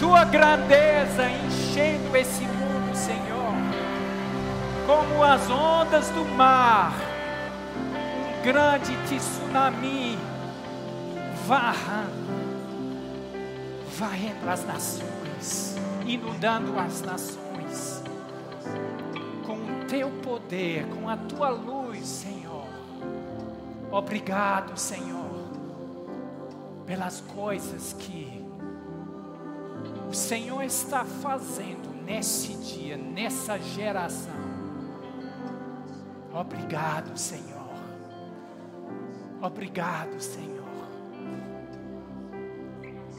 tua grandeza enchendo esse mundo, Senhor, como as ondas do mar, um grande tsunami varrando, varrendo as nações, inundando as nações, com o teu poder, com a tua luz, Senhor. Obrigado, Senhor, pelas coisas que o Senhor está fazendo nesse dia, nessa geração. Obrigado, Senhor. Obrigado, Senhor.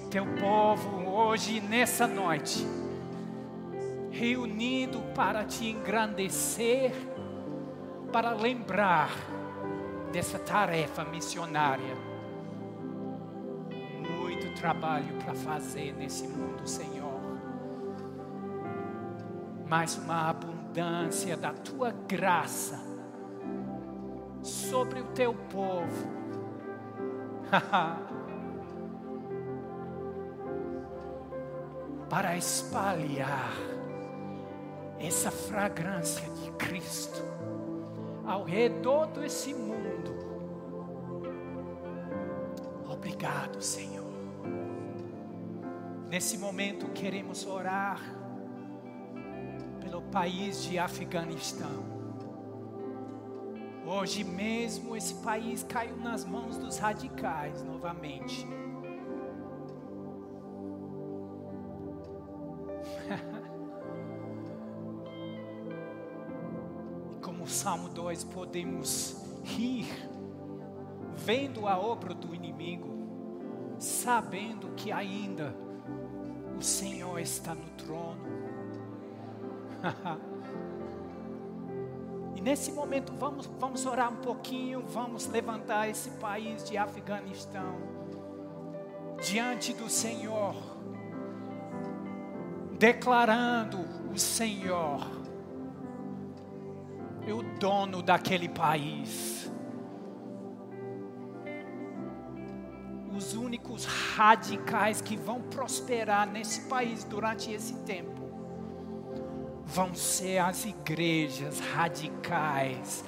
Teu povo hoje, nessa noite, reunido para te engrandecer, para lembrar dessa tarefa missionária. Trabalho para fazer nesse mundo, Senhor. Mas uma abundância da tua graça sobre o teu povo. para espalhar essa fragrância de Cristo ao redor desse mundo. Obrigado, Senhor. Nesse momento queremos orar pelo país de Afeganistão. Hoje mesmo esse país caiu nas mãos dos radicais novamente. e como Salmo 2 podemos rir vendo a obra do inimigo, sabendo que ainda o Senhor está no trono. e nesse momento vamos, vamos orar um pouquinho, vamos levantar esse país de Afeganistão diante do Senhor, declarando o Senhor é o dono daquele país. Radicais que vão prosperar nesse país durante esse tempo vão ser as igrejas radicais.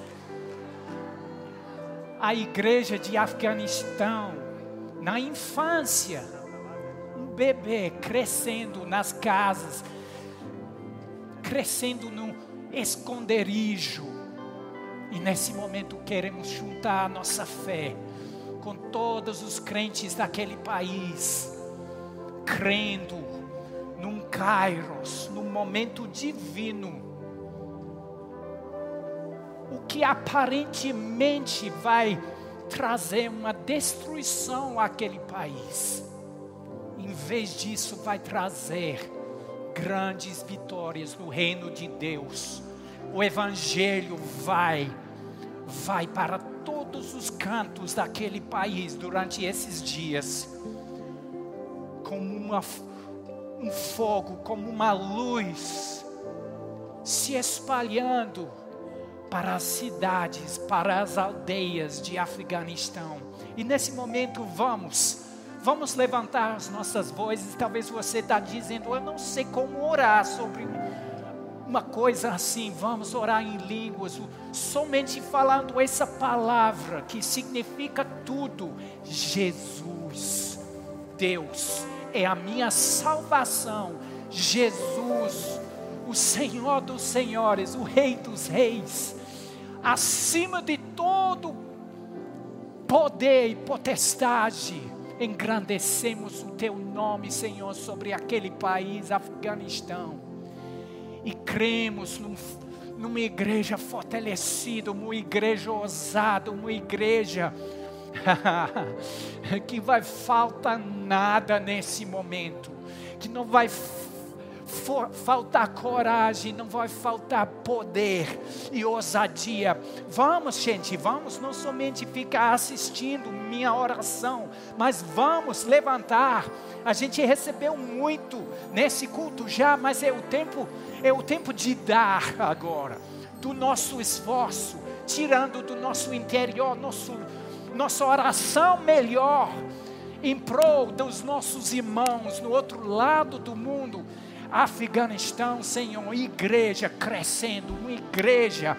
A igreja de Afeganistão, na infância, um bebê crescendo nas casas, crescendo num esconderijo. E nesse momento queremos juntar a nossa fé com todos os crentes daquele país, crendo num kairos, num momento divino. O que aparentemente vai trazer uma destruição àquele país, em vez disso, vai trazer grandes vitórias no reino de Deus. O Evangelho vai, vai para todos os cantos daquele país durante esses dias, como uma, um fogo, como uma luz, se espalhando para as cidades, para as aldeias de Afeganistão. E nesse momento vamos Vamos levantar as nossas vozes. Talvez você está dizendo, eu não sei como orar sobre uma coisa assim. Vamos orar em línguas, somente falando essa palavra que significa tudo. Jesus, Deus, é a minha salvação. Jesus, o Senhor dos Senhores, o Rei dos Reis, acima de todo poder e potestade engrandecemos o teu nome, Senhor, sobre aquele país, Afeganistão, e cremos num, numa igreja fortalecida, uma igreja ousada, uma igreja que vai faltar nada nesse momento, que não vai for, faltar coragem, não vai faltar poder e ousadia. Vamos, gente, vamos não somente ficar assistindo minha oração, mas vamos levantar. A gente recebeu muito nesse culto já, mas é o tempo, é o tempo de dar agora do nosso esforço, tirando do nosso interior nosso, nossa oração melhor em prol dos nossos irmãos no outro lado do mundo. Afeganistão, Senhor, igreja crescendo, uma igreja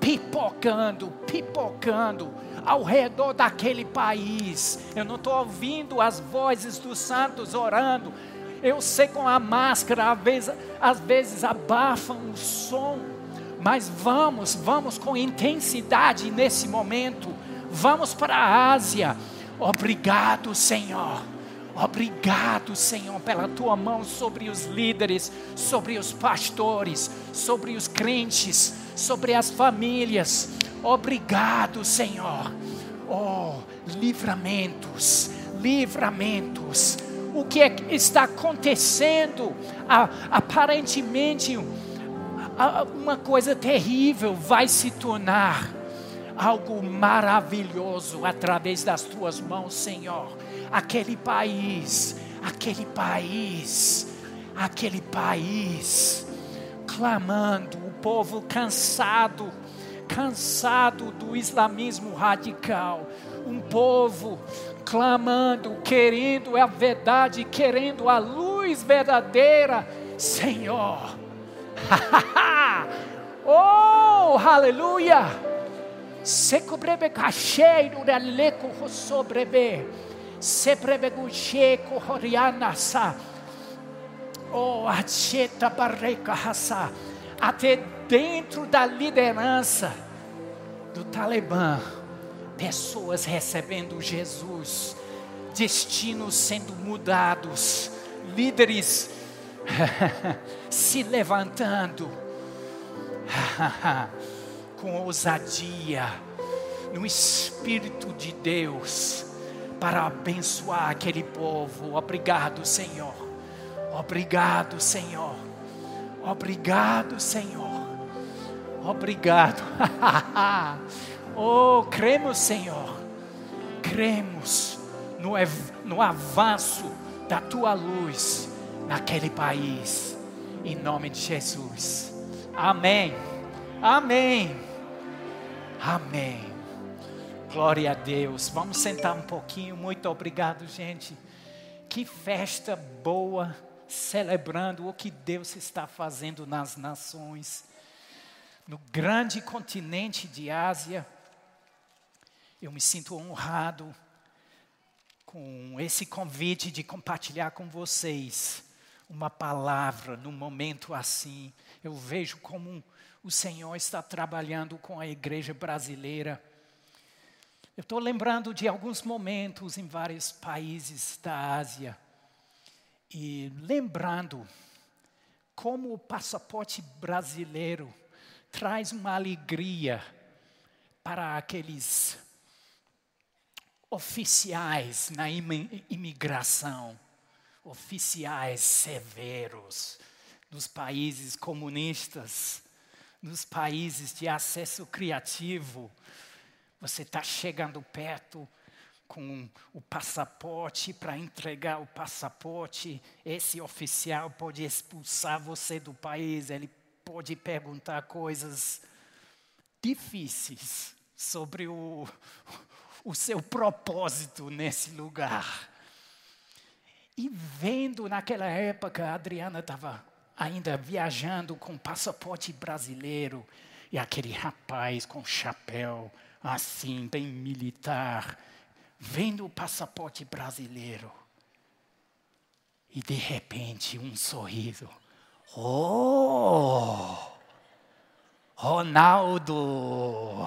pipocando, pipocando ao redor daquele país. Eu não estou ouvindo as vozes dos santos orando. Eu sei com a máscara, às vezes, às vezes abafam o som, mas vamos, vamos com intensidade nesse momento. Vamos para a Ásia. Obrigado, Senhor. Obrigado, Senhor, pela tua mão sobre os líderes, sobre os pastores, sobre os crentes, sobre as famílias. Obrigado, Senhor. Oh, livramentos, livramentos. O que é que está acontecendo? aparentemente, uma coisa terrível vai se tornar algo maravilhoso através das tuas mãos, Senhor. Aquele país, aquele país, aquele país, clamando, o povo cansado cansado do islamismo radical, um povo clamando, querendo a verdade, querendo a luz verdadeira, Senhor. oh, aleluia! Secobrebe cacheiro da leco sobrebe, Até dentro da liderança do Talibã, pessoas recebendo Jesus, destinos sendo mudados, líderes se levantando com ousadia, no Espírito de Deus, para abençoar aquele povo. Obrigado, Senhor. Obrigado, Senhor. Obrigado, Senhor. Obrigado. oh, cremos, Senhor. Cremos no, no avanço da tua luz naquele país. Em nome de Jesus. Amém. Amém. Amém. Glória a Deus. Vamos sentar um pouquinho. Muito obrigado, gente. Que festa boa, celebrando o que Deus está fazendo nas nações no grande continente de Ásia. Eu me sinto honrado com esse convite de compartilhar com vocês uma palavra num momento assim. Eu vejo como o Senhor está trabalhando com a igreja brasileira. Eu estou lembrando de alguns momentos em vários países da Ásia e lembrando como o passaporte brasileiro traz uma alegria para aqueles oficiais na imigração, oficiais severos nos países comunistas, nos países de acesso criativo. Você está chegando perto com o passaporte para entregar o passaporte, esse oficial pode expulsar você do país, ele pode perguntar coisas difíceis sobre o, o seu propósito nesse lugar. E vendo naquela época, a Adriana estava ainda viajando com passaporte brasileiro e aquele rapaz com chapéu assim, bem militar, vendo o passaporte brasileiro. E de repente um sorriso. Oh! Ronaldo!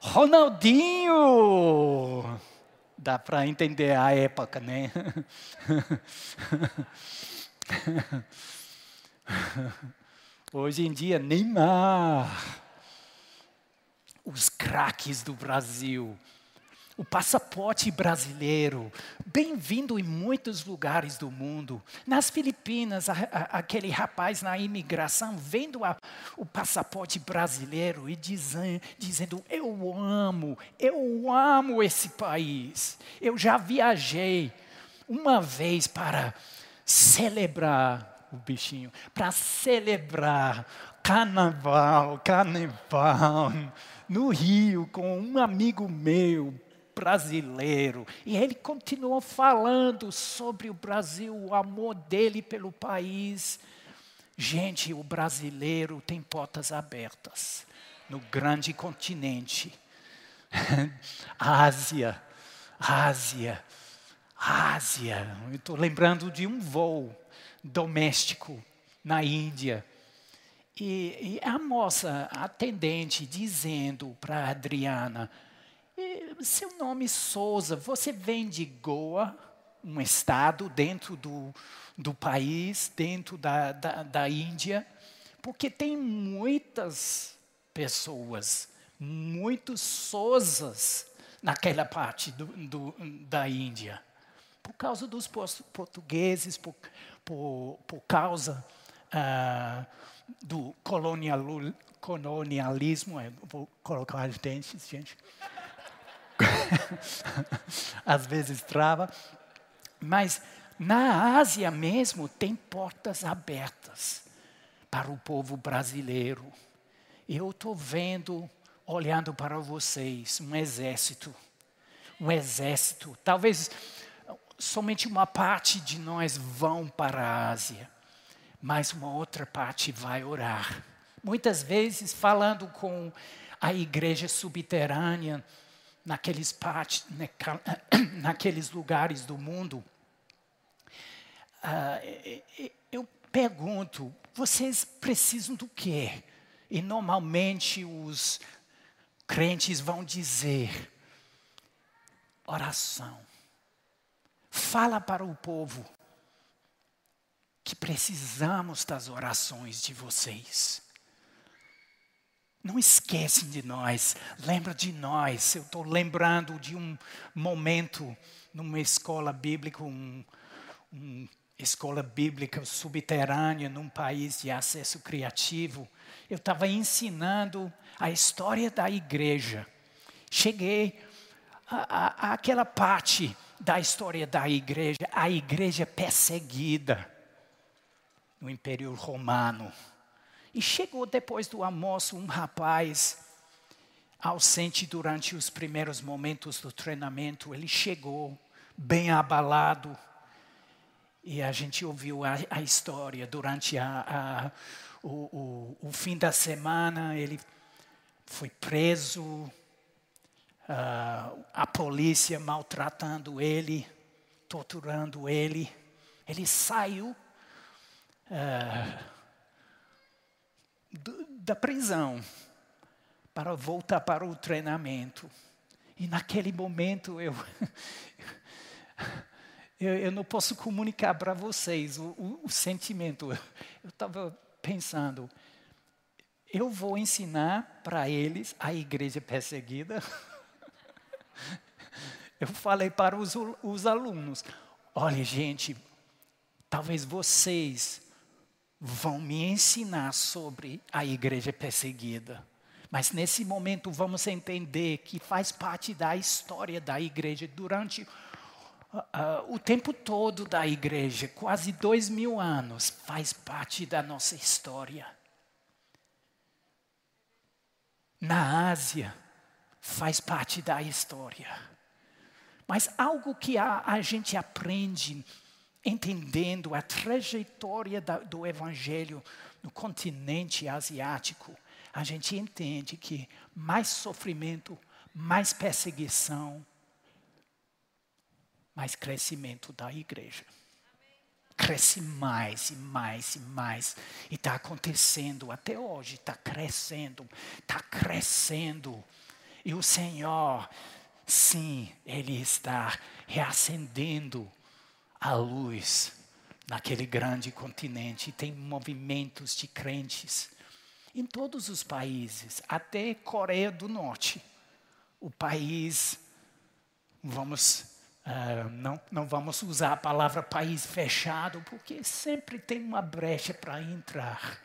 Ronaldinho! Dá para entender a época, né? Hoje em dia, Neymar. Os craques do Brasil o passaporte brasileiro, bem-vindo em muitos lugares do mundo. Nas Filipinas, a, a, aquele rapaz na imigração vendo a, o passaporte brasileiro e dizendo, dizendo: Eu amo, eu amo esse país. Eu já viajei uma vez para celebrar o bichinho, para celebrar carnaval, carnaval no Rio com um amigo meu, brasileiro. E ele continuou falando sobre o Brasil, o amor dele pelo país. Gente, o brasileiro tem portas abertas no grande continente. Ásia, Ásia, Ásia. estou lembrando de um voo doméstico na Índia. E, e a moça atendente dizendo para Adriana: seu nome Souza, você vem de Goa, um estado dentro do, do país, dentro da, da, da Índia, porque tem muitas pessoas, muitos Souzas naquela parte do, do, da Índia, por causa dos portugueses, por, por, por causa uh, do colonial, colonialismo, vou colocar os dentes, gente. Às vezes trava. Mas na Ásia mesmo tem portas abertas para o povo brasileiro. Eu estou vendo, olhando para vocês, um exército. Um exército. Talvez somente uma parte de nós vão para a Ásia, mas uma outra parte vai orar. Muitas vezes falando com a igreja subterrânea, naqueles partes, naqueles lugares do mundo, uh, eu pergunto, vocês precisam do quê? E normalmente os crentes vão dizer, oração. Fala para o povo que precisamos das orações de vocês. Não esquecem de nós, lembra de nós. Eu estou lembrando de um momento numa escola bíblica, um, um escola bíblica subterrânea num país de acesso criativo. Eu estava ensinando a história da igreja. Cheguei àquela parte da história da igreja, a igreja perseguida no Império Romano. E chegou depois do almoço um rapaz ausente durante os primeiros momentos do treinamento. Ele chegou bem abalado. E a gente ouviu a, a história durante a, a, o, o, o, fim da semana. Ele foi preso, uh, a polícia maltratando ele, torturando ele. Ele saiu. Uh, da prisão para voltar para o treinamento. E naquele momento eu, eu, eu não posso comunicar para vocês o, o, o sentimento. Eu estava pensando, eu vou ensinar para eles a igreja perseguida. Eu falei para os, os alunos: olha, gente, talvez vocês vão me ensinar sobre a igreja perseguida. Mas nesse momento vamos entender que faz parte da história da igreja durante uh, o tempo todo da igreja, quase dois mil anos, faz parte da nossa história. Na Ásia, faz parte da história. Mas algo que a, a gente aprende entendendo a trajetória da, do Evangelho no continente asiático, a gente entende que mais sofrimento, mais perseguição, mais crescimento da igreja. Cresce mais e mais e mais. E está acontecendo até hoje, está crescendo, está crescendo. E o Senhor, sim, Ele está reacendendo a luz naquele grande continente. Tem movimentos de crentes em todos os países, até Coreia do Norte. O país, vamos, uh, não, não vamos usar a palavra país fechado, porque sempre tem uma brecha para entrar.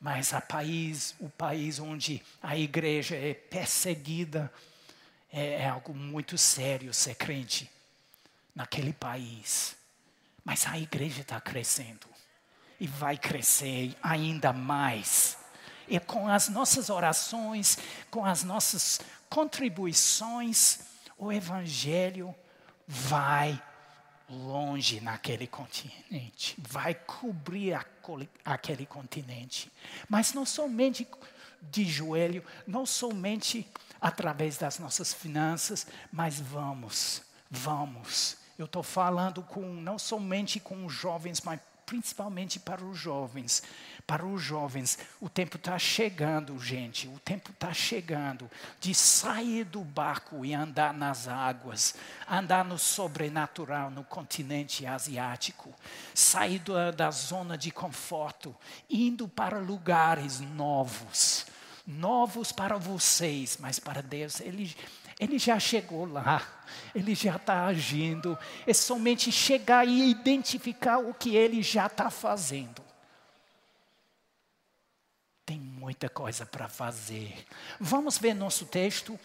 Mas a país, o país onde a igreja é perseguida, é, é algo muito sério ser crente naquele país. Mas a igreja está crescendo e vai crescer ainda mais. E com as nossas orações, com as nossas contribuições, o Evangelho vai longe naquele continente, vai cobrir aquele continente. Mas não somente de joelho, não somente através das nossas finanças, mas vamos, vamos. Eu estou falando com não somente com os jovens, mas principalmente para os jovens. Para os jovens, o tempo está chegando, gente. O tempo está chegando de sair do barco e andar nas águas, andar no sobrenatural no continente asiático, sair da, da zona de conforto, indo para lugares novos novos para vocês, mas para Deus, Ele, ele já chegou lá, Ele já está agindo. É somente chegar e identificar o que Ele já está fazendo. Tem muita coisa para fazer. Vamos ver nosso texto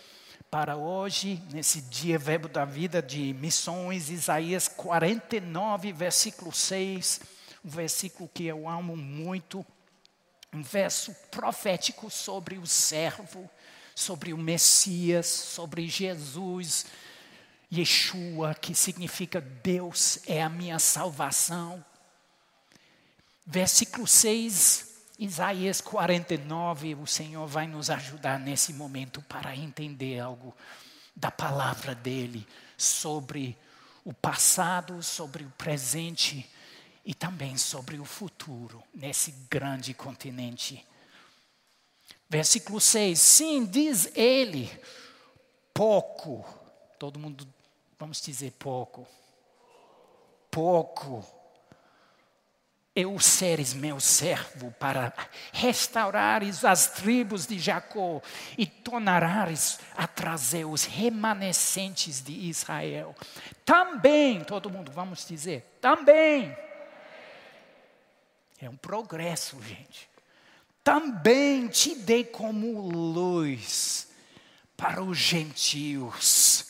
para hoje, nesse dia verbo da vida de missões, Isaías 49, versículo 6, um versículo que eu amo muito, um verso profético sobre o servo, sobre o Messias, sobre Jesus, Yeshua, que significa Deus é a minha salvação. Versículo 6 Isaías 49, o Senhor vai nos ajudar nesse momento para entender algo da palavra dele sobre o passado, sobre o presente e também sobre o futuro nesse grande continente. Versículo 6: Sim, diz ele, pouco, todo mundo, vamos dizer pouco, pouco eu seres meu servo para restaurares as tribos de Jacó e tornarares a trazer os remanescentes de Israel. Também, todo mundo, vamos dizer, também. É um progresso, gente. Também te dei como luz para os gentios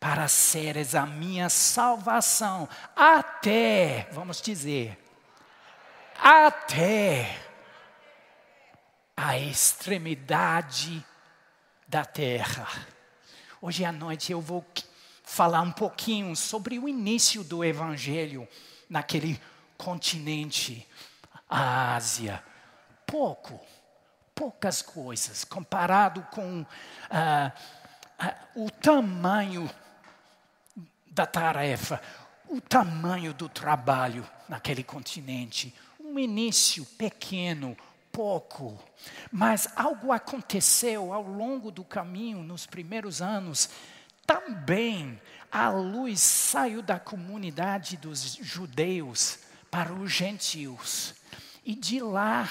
para seres a minha salvação, até, vamos dizer, até a extremidade da terra. Hoje à noite eu vou falar um pouquinho sobre o início do Evangelho naquele continente, a Ásia. Pouco, poucas coisas, comparado com ah, ah, o tamanho da tarefa, o tamanho do trabalho naquele continente, um início pequeno, pouco, mas algo aconteceu ao longo do caminho, nos primeiros anos. Também a luz saiu da comunidade dos judeus para os gentios, e de lá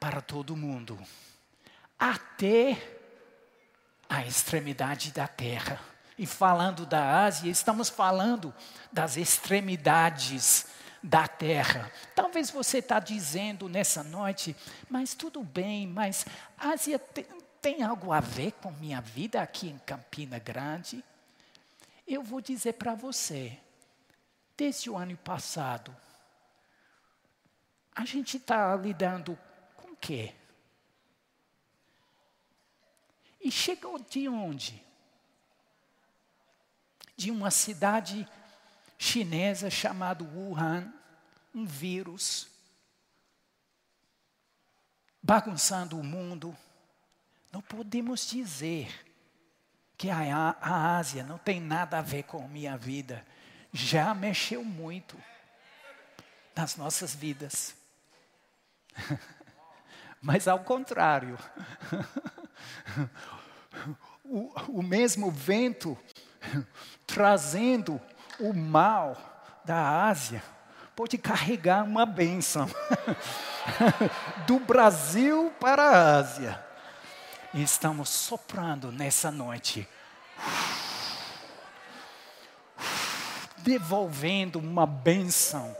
para todo mundo, até a extremidade da terra. E falando da Ásia, estamos falando das extremidades da terra. Talvez você está dizendo nessa noite, mas tudo bem, mas Ásia tem, tem algo a ver com minha vida aqui em Campina Grande? Eu vou dizer para você, desde o ano passado, a gente está lidando com o quê? E chegou de onde? De uma cidade chinesa chamado Wuhan, um vírus, bagunçando o mundo. Não podemos dizer que a, a Ásia não tem nada a ver com a minha vida. Já mexeu muito nas nossas vidas. Mas ao contrário, o, o mesmo vento trazendo o mal da Ásia pode carregar uma bênção do Brasil para a Ásia. E estamos soprando nessa noite, devolvendo uma bênção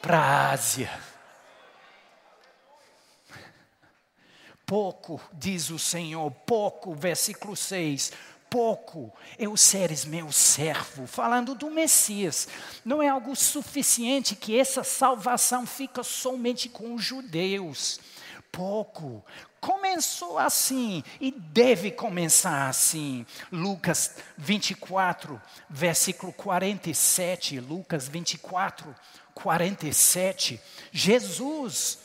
para a Ásia. Pouco, diz o Senhor, pouco, versículo 6 pouco eu seres meu servo, falando do Messias. Não é algo suficiente que essa salvação fica somente com os judeus. pouco. Começou assim e deve começar assim. Lucas 24, versículo 47. Lucas 24, 47. Jesus,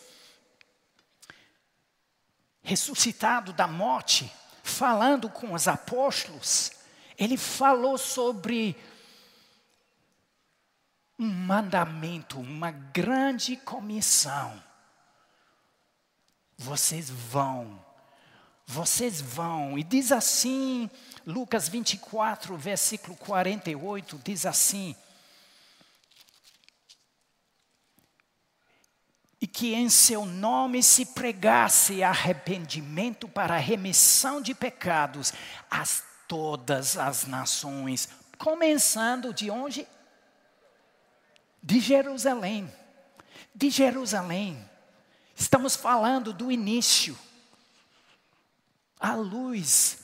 ressuscitado da morte, falando com os apóstolos, ele falou sobre um mandamento, uma grande comissão. Vocês vão, vocês vão. E diz assim, Lucas 24, versículo 48, diz assim: E que em seu nome se pregasse arrependimento para remissão de pecados a todas as nações, começando de onde? de Jerusalém. De Jerusalém. Estamos falando do início. A luz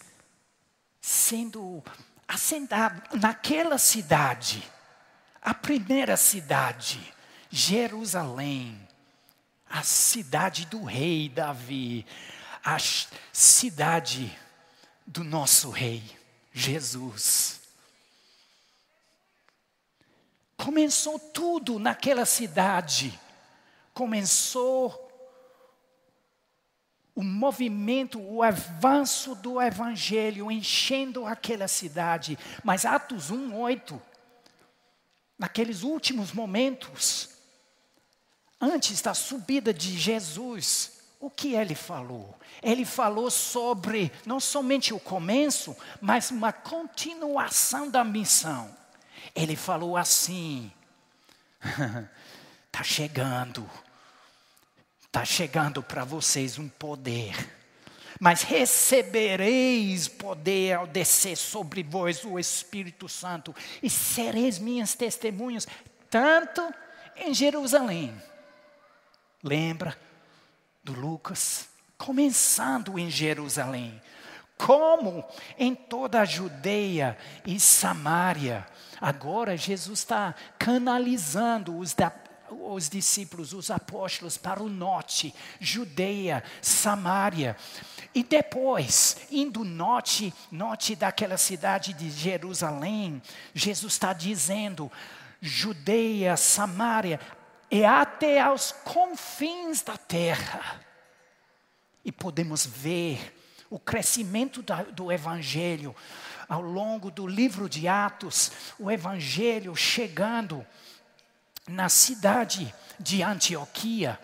sendo acendada naquela cidade, a primeira cidade, Jerusalém, a cidade do rei Davi, a cidade do nosso rei, Jesus. Começou tudo naquela cidade. Começou o movimento, o avanço do evangelho enchendo aquela cidade. Mas Atos 1:8 naqueles últimos momentos antes da subida de Jesus, o que ele falou? Ele falou sobre não somente o começo, mas uma continuação da missão. Ele falou assim: está chegando, está chegando para vocês um poder. Mas recebereis poder ao descer sobre vós o Espírito Santo, e sereis minhas testemunhas, tanto em Jerusalém. Lembra do Lucas? Começando em Jerusalém, como em toda a Judeia e Samaria Agora Jesus está canalizando os, da, os discípulos, os apóstolos para o norte, Judeia, Samaria. E depois, indo norte, norte daquela cidade de Jerusalém, Jesus está dizendo: Judeia, Samaria, e até aos confins da terra. E podemos ver o crescimento do Evangelho ao longo do livro de Atos, o Evangelho chegando na cidade de Antioquia.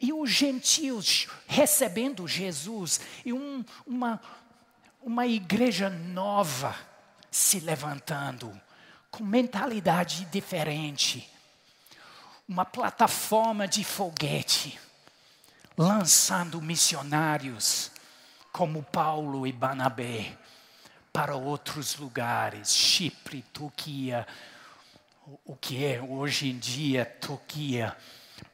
E os gentios recebendo Jesus, e um, uma, uma igreja nova se levantando, com mentalidade diferente, uma plataforma de foguete, lançando missionários como Paulo e Banabé para outros lugares, Chipre, Turquia, o que é hoje em dia Turquia,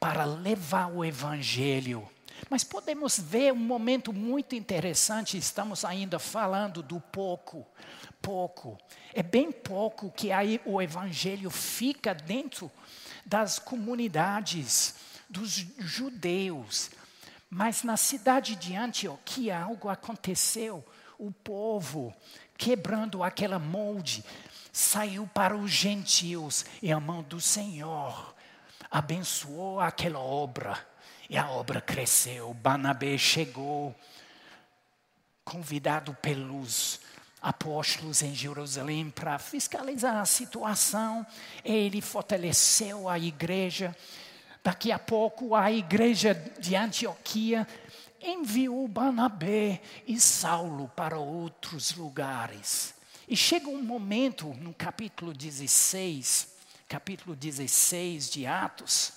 para levar o Evangelho. Mas podemos ver um momento muito interessante, estamos ainda falando do pouco, pouco. É bem pouco que aí o Evangelho fica dentro das comunidades dos judeus. Mas na cidade de Antioquia algo aconteceu. O povo quebrando aquela molde, saiu para os gentios e a mão do Senhor abençoou aquela obra. E a obra cresceu. Banabé chegou, convidado pelos apóstolos em Jerusalém para fiscalizar a situação. Ele fortaleceu a igreja. Daqui a pouco, a igreja de Antioquia enviou Barnabé e Saulo para outros lugares. E chega um momento no capítulo 16, capítulo 16 de Atos,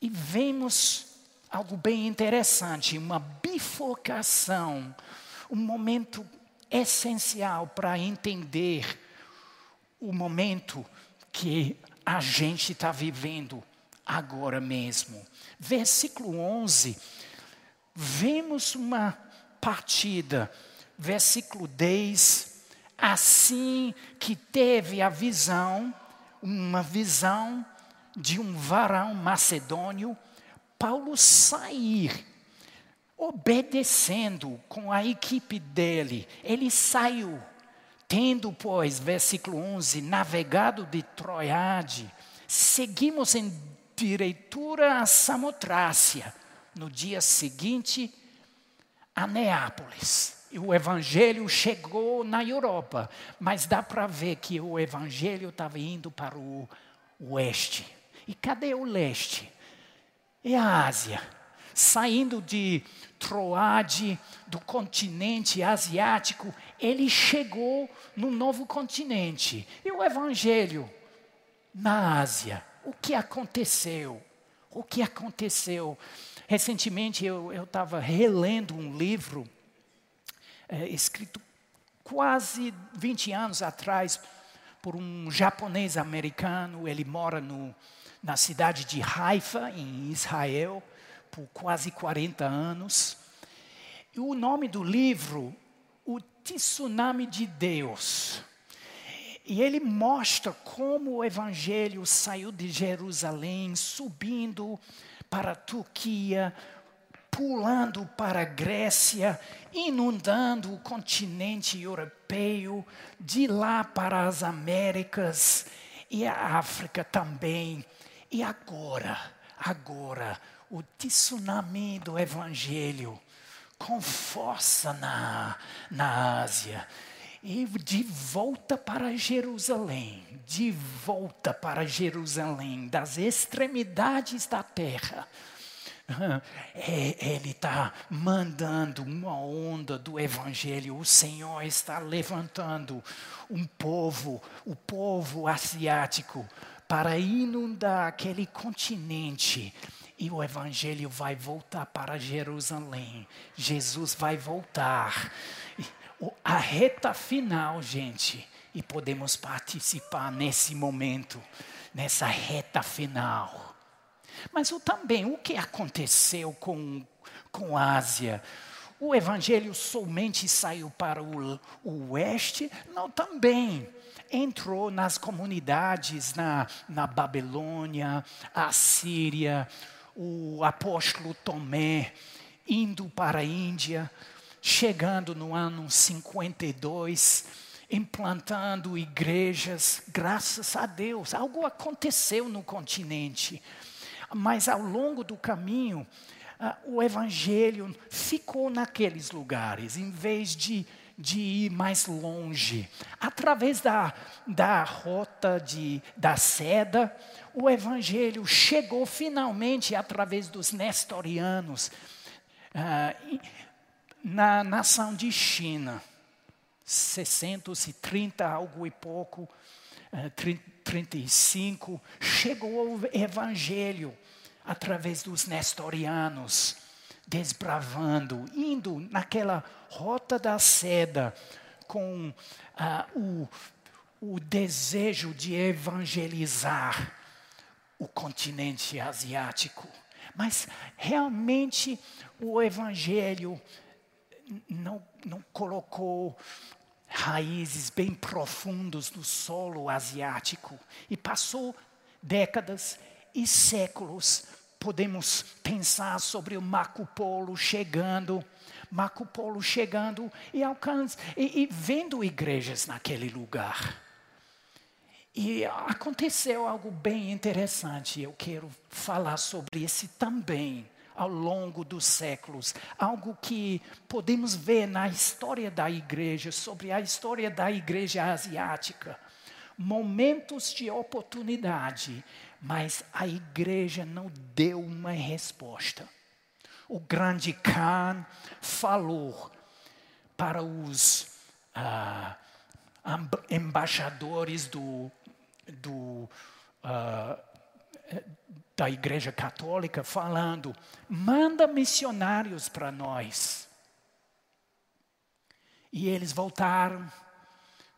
e vemos algo bem interessante, uma bifurcação, um momento essencial para entender o momento que a gente está vivendo agora mesmo. Versículo 11 vemos uma partida, versículo 10, assim que teve a visão, uma visão de um varão macedônio, Paulo sair obedecendo com a equipe dele, ele saiu. Tendo, pois, versículo 11, navegado de Troiade, seguimos em direitura a Samotrácia. No dia seguinte, a Neápolis. E o evangelho chegou na Europa, mas dá para ver que o evangelho estava indo para o oeste. E cadê o leste? É a Ásia. Saindo de Troade, do continente asiático, ele chegou no novo continente. E o evangelho na Ásia. O que aconteceu? O que aconteceu? Recentemente eu estava relendo um livro é, escrito quase 20 anos atrás por um japonês americano. Ele mora no, na cidade de Haifa, em Israel, por quase 40 anos. E o nome do livro, O Tsunami de Deus. E ele mostra como o evangelho saiu de Jerusalém, subindo para a Turquia, pulando para a Grécia, inundando o continente europeu, de lá para as Américas e a África também. E agora, agora, o tsunami do Evangelho com força na, na Ásia. E de volta para Jerusalém, de volta para Jerusalém, das extremidades da terra. É, ele está mandando uma onda do Evangelho. O Senhor está levantando um povo, o povo asiático, para inundar aquele continente e o evangelho vai voltar para Jerusalém. Jesus vai voltar. A reta final, gente, e podemos participar nesse momento, nessa reta final. Mas o, também, o que aconteceu com, com a Ásia? O evangelho somente saiu para o, o oeste? Não, também entrou nas comunidades na, na Babilônia, a Síria, o apóstolo Tomé indo para a Índia, chegando no ano 52, implantando igrejas, graças a Deus. Algo aconteceu no continente, mas ao longo do caminho, uh, o evangelho ficou naqueles lugares, em vez de de ir mais longe. Através da, da rota de, da seda, o evangelho chegou finalmente através dos nestorianos uh, na nação de China. 630, algo e pouco, uh, 35, chegou o evangelho através dos nestorianos desbravando, indo naquela rota da seda com uh, o, o desejo de evangelizar o continente asiático. Mas realmente o evangelho não, não colocou raízes bem profundas no solo asiático e passou décadas e séculos podemos pensar sobre o Marco Polo chegando, Marco Polo chegando e, alcança, e, e vendo igrejas naquele lugar. E aconteceu algo bem interessante, eu quero falar sobre esse também ao longo dos séculos, algo que podemos ver na história da igreja, sobre a história da igreja asiática. Momentos de oportunidade mas a igreja não deu uma resposta. O grande Khan falou para os uh, embaixadores do, do, uh, da Igreja Católica, falando: manda missionários para nós. E eles voltaram,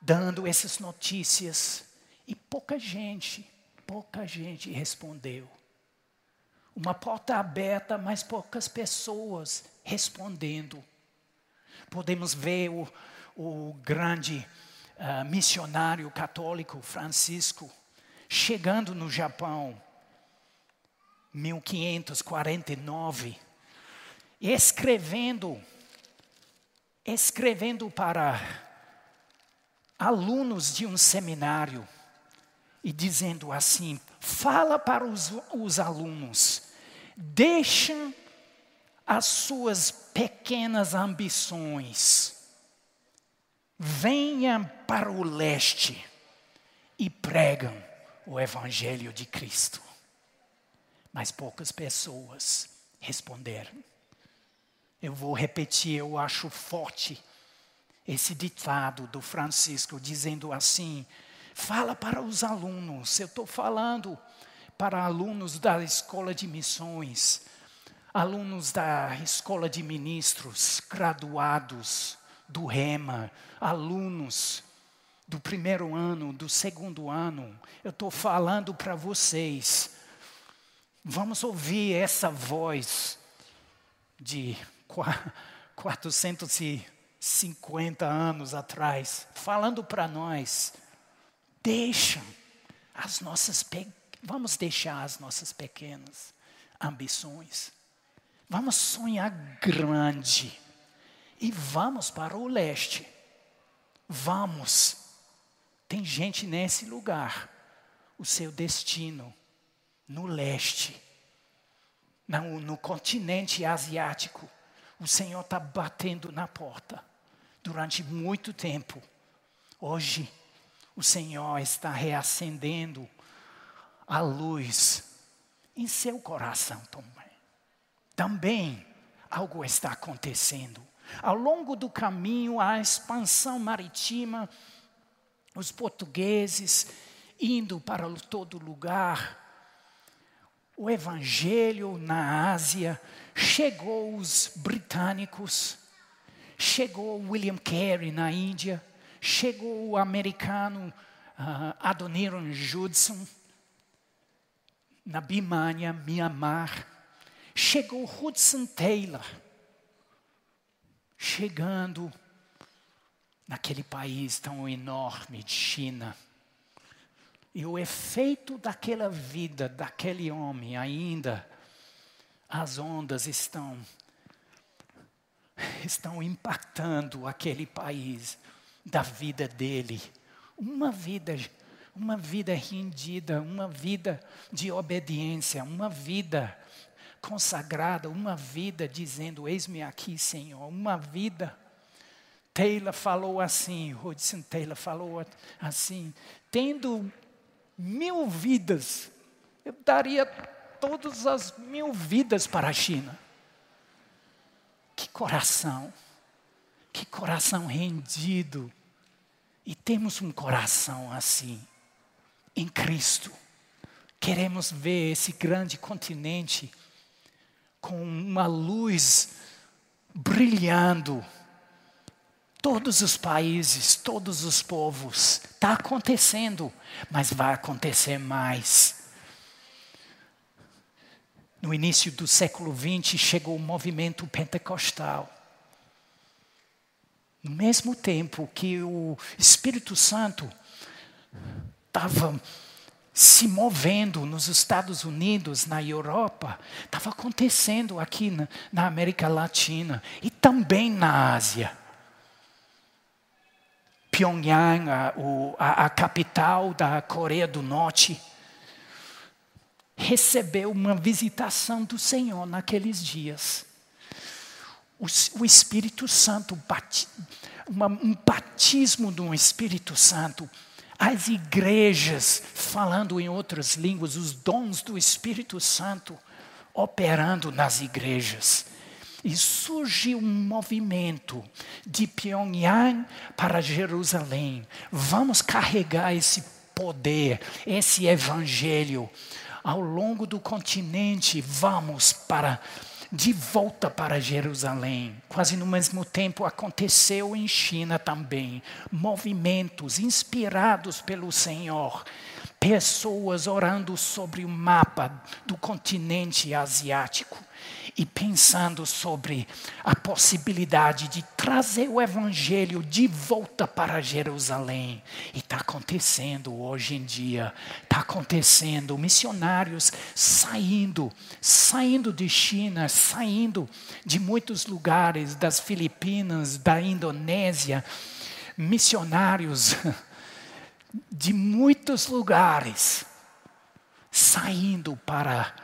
dando essas notícias, e pouca gente pouca gente respondeu. Uma porta aberta, mas poucas pessoas respondendo. Podemos ver o, o grande uh, missionário católico Francisco chegando no Japão, 1549, escrevendo, escrevendo para alunos de um seminário e dizendo assim: fala para os, os alunos, deixem as suas pequenas ambições, venham para o leste e pregam o Evangelho de Cristo. Mas poucas pessoas responderam. Eu vou repetir, eu acho forte esse ditado do Francisco dizendo assim: fala para os alunos, eu estou falando para alunos da escola de missões, alunos da escola de ministros, graduados do REMA, alunos do primeiro ano, do segundo ano, eu estou falando para vocês. Vamos ouvir essa voz de 450 anos atrás, falando para nós: deixa as nossas, vamos deixar as nossas pequenas ambições, vamos sonhar grande e vamos para o leste. Vamos. Tem gente nesse lugar. O seu destino no leste, no, no continente asiático. O Senhor está batendo na porta durante muito tempo. Hoje, o Senhor está reacendendo a luz em seu coração também. Também algo está acontecendo. Ao longo do caminho, a expansão marítima, os portugueses indo para todo lugar, o evangelho na Ásia, chegou os britânicos, chegou William Carey na Índia, chegou o americano uh, Adoniram Judson na Birmania, Myanmar, chegou Hudson Taylor, chegando naquele país tão enorme de China. E o efeito daquela vida, daquele homem, ainda, as ondas estão, estão impactando aquele país da vida dele. Uma vida, uma vida rendida, uma vida de obediência, uma vida consagrada, uma vida dizendo: Eis-me aqui, Senhor, uma vida. Taylor falou assim, Hudson Taylor falou assim, tendo mil vidas, eu daria todas as mil vidas para a China. Que coração, que coração rendido. E temos um coração assim, em Cristo. Queremos ver esse grande continente com uma luz brilhando. Todos os países, todos os povos, está acontecendo, mas vai acontecer mais. No início do século XX chegou o movimento pentecostal. No mesmo tempo que o Espírito Santo estava se movendo nos Estados Unidos, na Europa, estava acontecendo aqui na, na, América Latina e também na Ásia. Pyongyang, a, o, a, a capital da Coreia do Norte, recebeu uma visitação do Senhor naqueles dias. O, o Espírito Santo, um batismo do Espírito Santo, as igrejas falando em outras línguas, os dons do Espírito Santo operando nas igrejas. E surge um movimento de Pyongyang para Jerusalém. Vamos carregar esse poder, esse evangelho ao longo do continente, vamos para de volta para Jerusalém. Quase no mesmo tempo aconteceu em China também. Movimentos inspirados pelo Senhor. Pessoas orando sobre o mapa do continente asiático. E pensando sobre a possibilidade de trazer o Evangelho de volta para Jerusalém. E está acontecendo hoje em dia. Está acontecendo. Missionários saindo, saindo de China, saindo de muitos lugares, das Filipinas, da Indonésia. Missionários de muitos lugares saindo para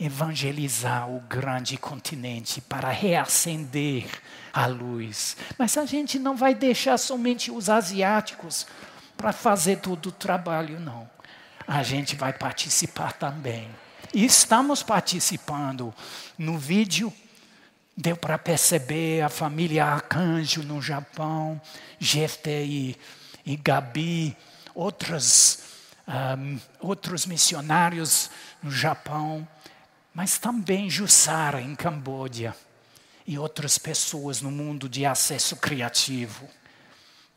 evangelizar o grande continente, para reacender a luz. Mas a gente não vai deixar somente os asiáticos para fazer todo o trabalho, não. A gente vai participar também. E estamos participando. No vídeo deu para perceber a família Arcanjo no Japão, Jefte e, Gabi, outros, um, outros missionários no Japão mas também Jussara, em Camboja, e outras pessoas no mundo de acesso criativo.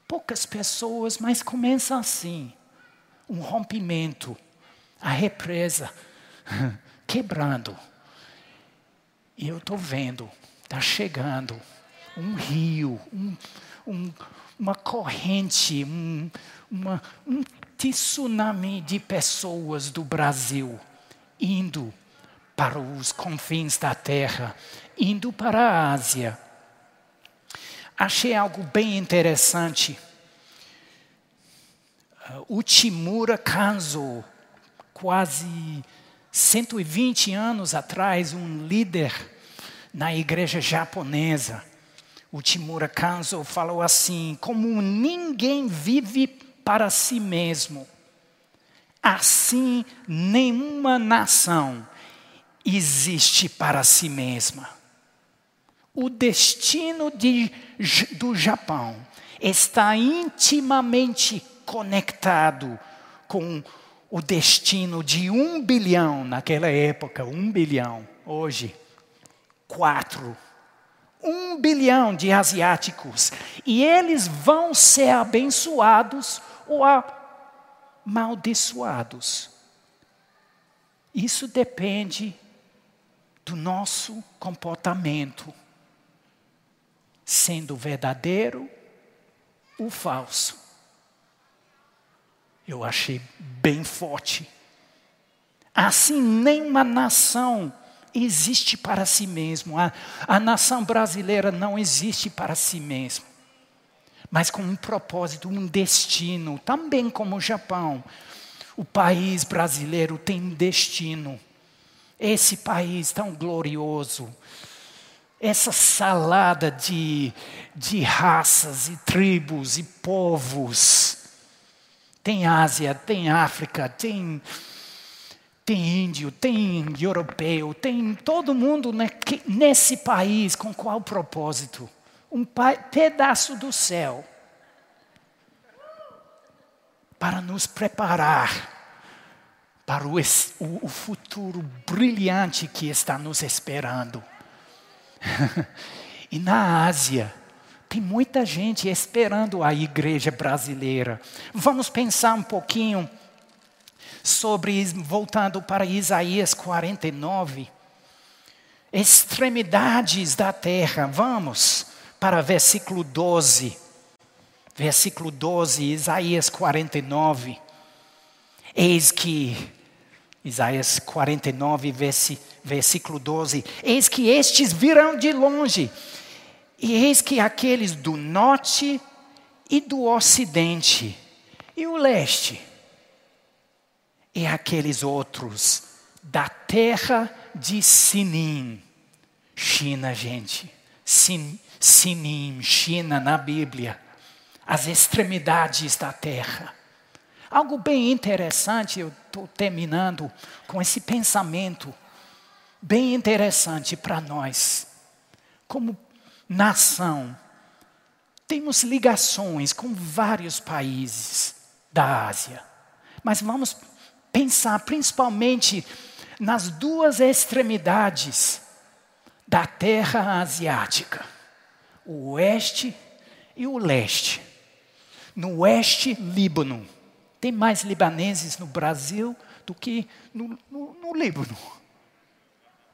Poucas pessoas, mas começa assim: um rompimento, a represa quebrando. E eu estou vendo, está chegando um rio, um, um, uma corrente, um, uma, um tsunami de pessoas do Brasil indo para os confins da terra, indo para a Ásia. Achei algo bem interessante. O Timura Kanzo, quase 120 anos atrás, um líder na igreja japonesa, o Timura Kanzo falou assim: como ninguém vive para si mesmo, assim nenhuma nação existe para si mesma. O destino de, do Japão está intimamente conectado com o destino de um bilhão, naquela época, um bilhão, hoje, quatro. Um bilhão de asiáticos. E eles vão ser abençoados ou amaldiçoados. Isso depende do nosso comportamento, sendo verdadeiro ou falso. Eu achei bem forte. Assim, nenhuma nação existe para si mesmo. A, a nação brasileira não existe para si mesma. Mas com um propósito, um destino, também como o Japão. O país brasileiro tem destino esse país tão glorioso, essa salada de, de raças e tribos e povos. Tem Ásia, tem África, tem, tem índio, tem europeu, tem todo mundo nesse país. Com qual propósito? Um pedaço do céu para nos preparar para o, o, futuro brilhante que está nos esperando. e na Ásia, tem muita gente esperando a igreja brasileira. Vamos pensar um pouquinho sobre, voltando para Isaías 49, extremidades da terra. Vamos para versículo 12. Versículo 12, Isaías 49. Eis que Isaías 49, versículo 12: Eis que estes virão de longe, e eis que aqueles do norte e do ocidente, e o leste, e aqueles outros da terra de Sinim. China, gente. Sin, Sinim, China na Bíblia. As extremidades da terra. Algo bem interessante, eu estou terminando com esse pensamento bem interessante para nós. Como nação, temos ligações com vários países da Ásia, mas vamos pensar principalmente nas duas extremidades da terra asiática, o oeste e o leste. No oeste, Líbano tem mais libaneses no Brasil do que no, no, no Líbano.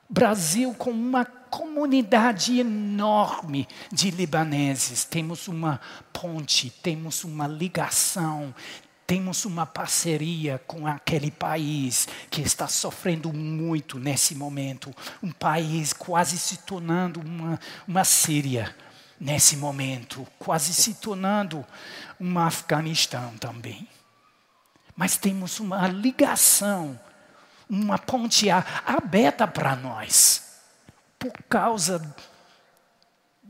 Brasil com uma comunidade enorme de libaneses. Temos uma ponte, temos uma ligação, temos uma parceria com aquele país que está sofrendo muito nesse momento. Um país quase se tornando uma, uma Síria nesse momento, quase se tornando um Afeganistão também. Mas temos uma ligação, uma ponte aberta para nós, por causa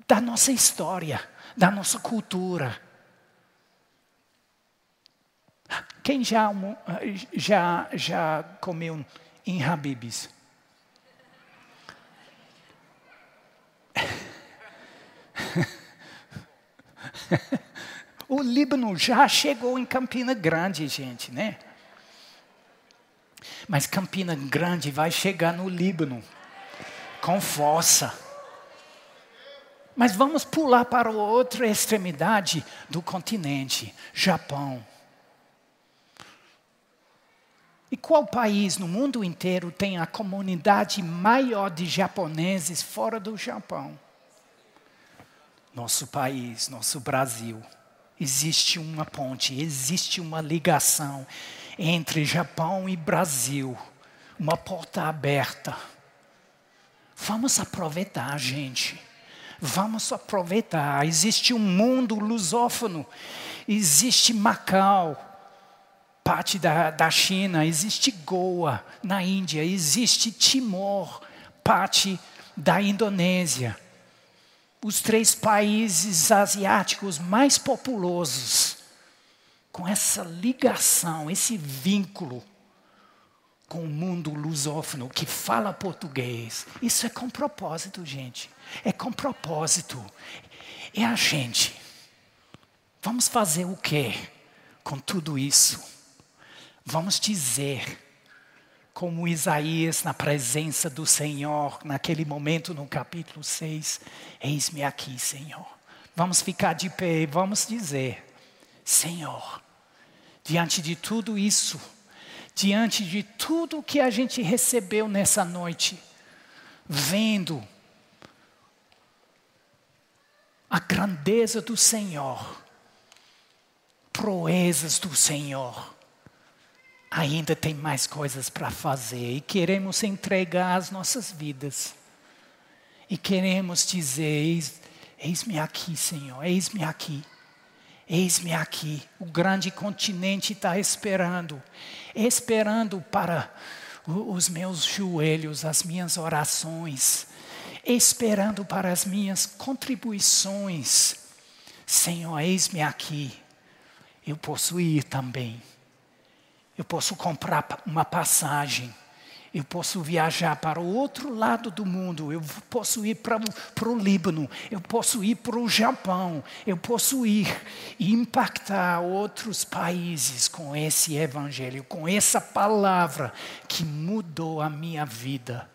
da nossa história, da nossa cultura. Quem já, já, já comeu em Habib's? o Líbano já chegou em Campina Grande, gente, né? Mas Campina Grande vai chegar no Líbano com força. Mas vamos pular para outra extremidade do continente, Japão. E qual país no mundo inteiro tem a comunidade maior de japoneses fora do Japão? nosso país, nosso Brasil. Existe uma ponte, existe uma ligação entre Japão e Brasil, uma porta aberta. Vamos aproveitar, gente. Vamos aproveitar. Existe um mundo lusófono, existe Macau, parte da, da China, existe Goa, na Índia, existe Timor, parte da Indonésia os três países asiáticos mais populosos, com essa ligação, esse vínculo com o mundo lusófono que fala português. Isso é com propósito, gente. É com propósito. É a gente. Vamos fazer o quê com tudo isso? Vamos dizer como Isaías na presença do Senhor, naquele momento no capítulo 6, eis-me aqui, Senhor. Vamos ficar de pé e vamos dizer: Senhor, diante de tudo isso, diante de tudo que a gente recebeu nessa noite, vendo a grandeza do Senhor, proezas do Senhor, ainda tem mais coisas para fazer e queremos entregar as nossas vidas. E queremos dizer: Eis, eis-me aqui, Senhor, eis-me aqui. Eis-me aqui. O grande continente está esperando esperando para os meus joelhos, as minhas orações, esperando para as minhas contribuições. Senhor, eis-me aqui. Eu posso ir também. Eu posso comprar uma passagem. Eu posso viajar para o outro lado do mundo. Eu posso ir para, para o Líbano. Eu posso ir para o Japão. Eu posso ir e impactar outros países com esse evangelho, com essa palavra que mudou a minha vida.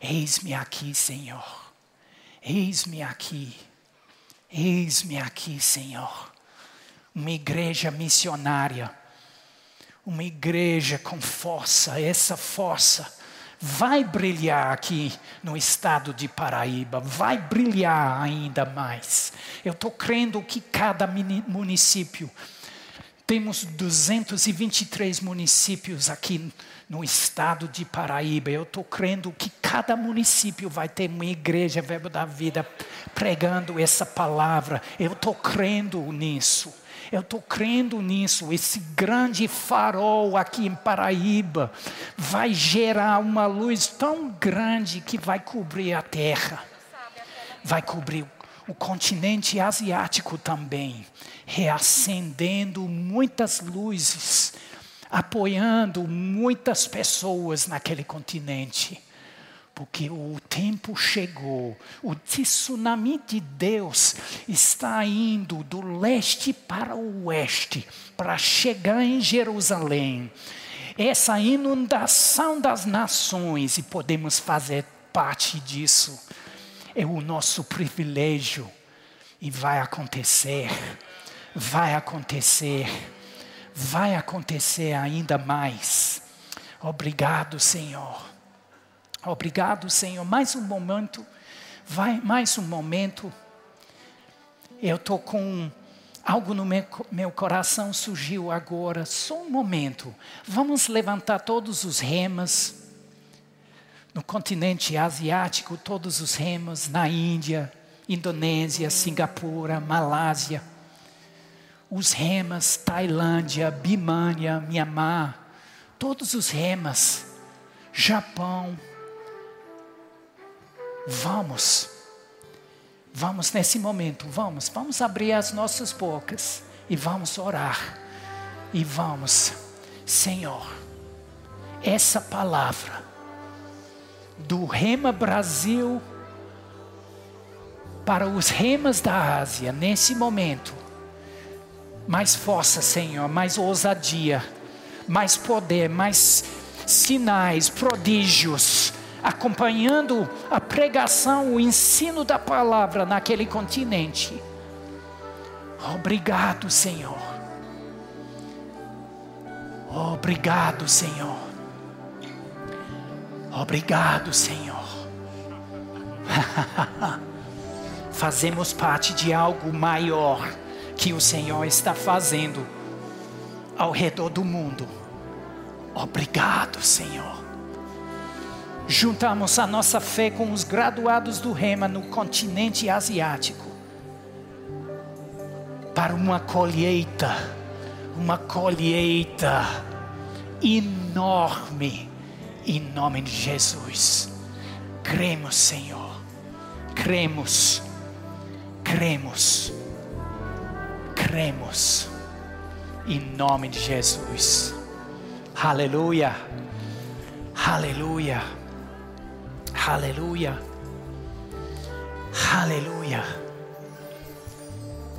Eis-me aqui, Senhor. Eis-me aqui. Eis-me aqui, Senhor. Uma igreja missionária uma igreja com força, essa força vai brilhar aqui no estado de Paraíba, vai brilhar ainda mais. Eu estou crendo que cada município, temos 223 municípios aqui no estado de Paraíba. Eu estou crendo que cada município vai ter uma igreja Verbo da Vida pregando essa palavra. Eu estou crendo nisso. Eu estou crendo nisso. Esse grande farol aqui em Paraíba vai gerar uma luz tão grande que vai cobrir a terra, vai cobrir o continente asiático também, reacendendo muitas luzes, apoiando muitas pessoas naquele continente porque o tempo chegou, o tsunami de Deus está indo do leste para o oeste, para chegar em Jerusalém. Essa inundação das nações, e podemos fazer parte disso, é o nosso privilégio, e vai acontecer, vai acontecer, vai acontecer ainda mais. Obrigado, Senhor. Obrigado, Senhor. Mais um momento, vai, mais um momento. Eu estou com algo no meu, meu coração surgiu agora. Só um momento. Vamos levantar todos os remas. No continente asiático, todos os remas. Na Índia, Indonésia, Singapura, Malásia. Os remas, Tailândia, Birmania, Myanmar. Todos os remas. Japão, Vamos, vamos nesse momento, vamos, vamos abrir as nossas bocas e vamos orar. E vamos, Senhor, essa palavra do Rema Brasil para os remas da Ásia, nesse momento, mais força, Senhor, mais ousadia, mais poder, mais sinais, prodígios acompanhando a pregação, o ensino da palavra naquele continente. Obrigado, Senhor. Obrigado, Senhor. Obrigado, Senhor. Fazemos parte de algo maior que o Senhor está fazendo ao redor do mundo. Obrigado, Senhor juntamos a nossa fé com os graduados do Rema no continente asiático para uma colheita, uma colheita enorme em nome de Jesus. Cremos, Senhor. Cremos. Cremos. Cremos. Em nome de Jesus. Aleluia. Aleluia. Aleluia. Aleluia.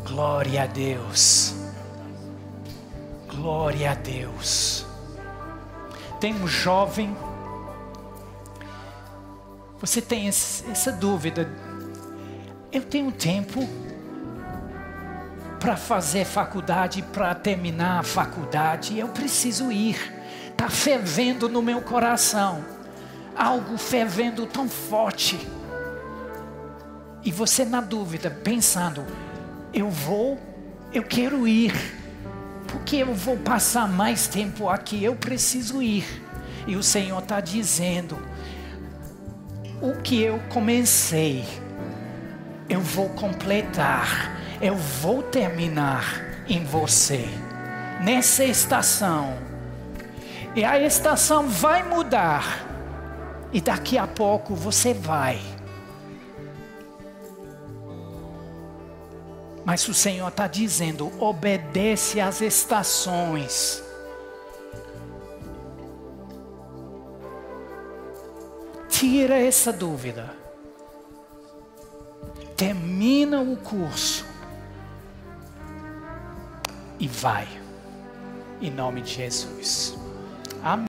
Glória a Deus. Glória a Deus. Tem um jovem. Você tem essa dúvida. Eu tenho tempo para fazer faculdade, para terminar a faculdade. Eu preciso ir. Está fervendo no meu coração algo fervendo tão forte. E você na dúvida, pensando: eu vou, eu quero ir, porque eu vou passar mais tempo aqui, eu preciso ir. E o Senhor está dizendo: o que eu comecei, eu vou completar, eu vou terminar em você, nessa estação. E a estação vai mudar e daqui a pouco você vai. Mas o Senhor está dizendo: obedece às estações. Tira essa dúvida. Termina o curso. E vai. Em nome de Jesus. Amém.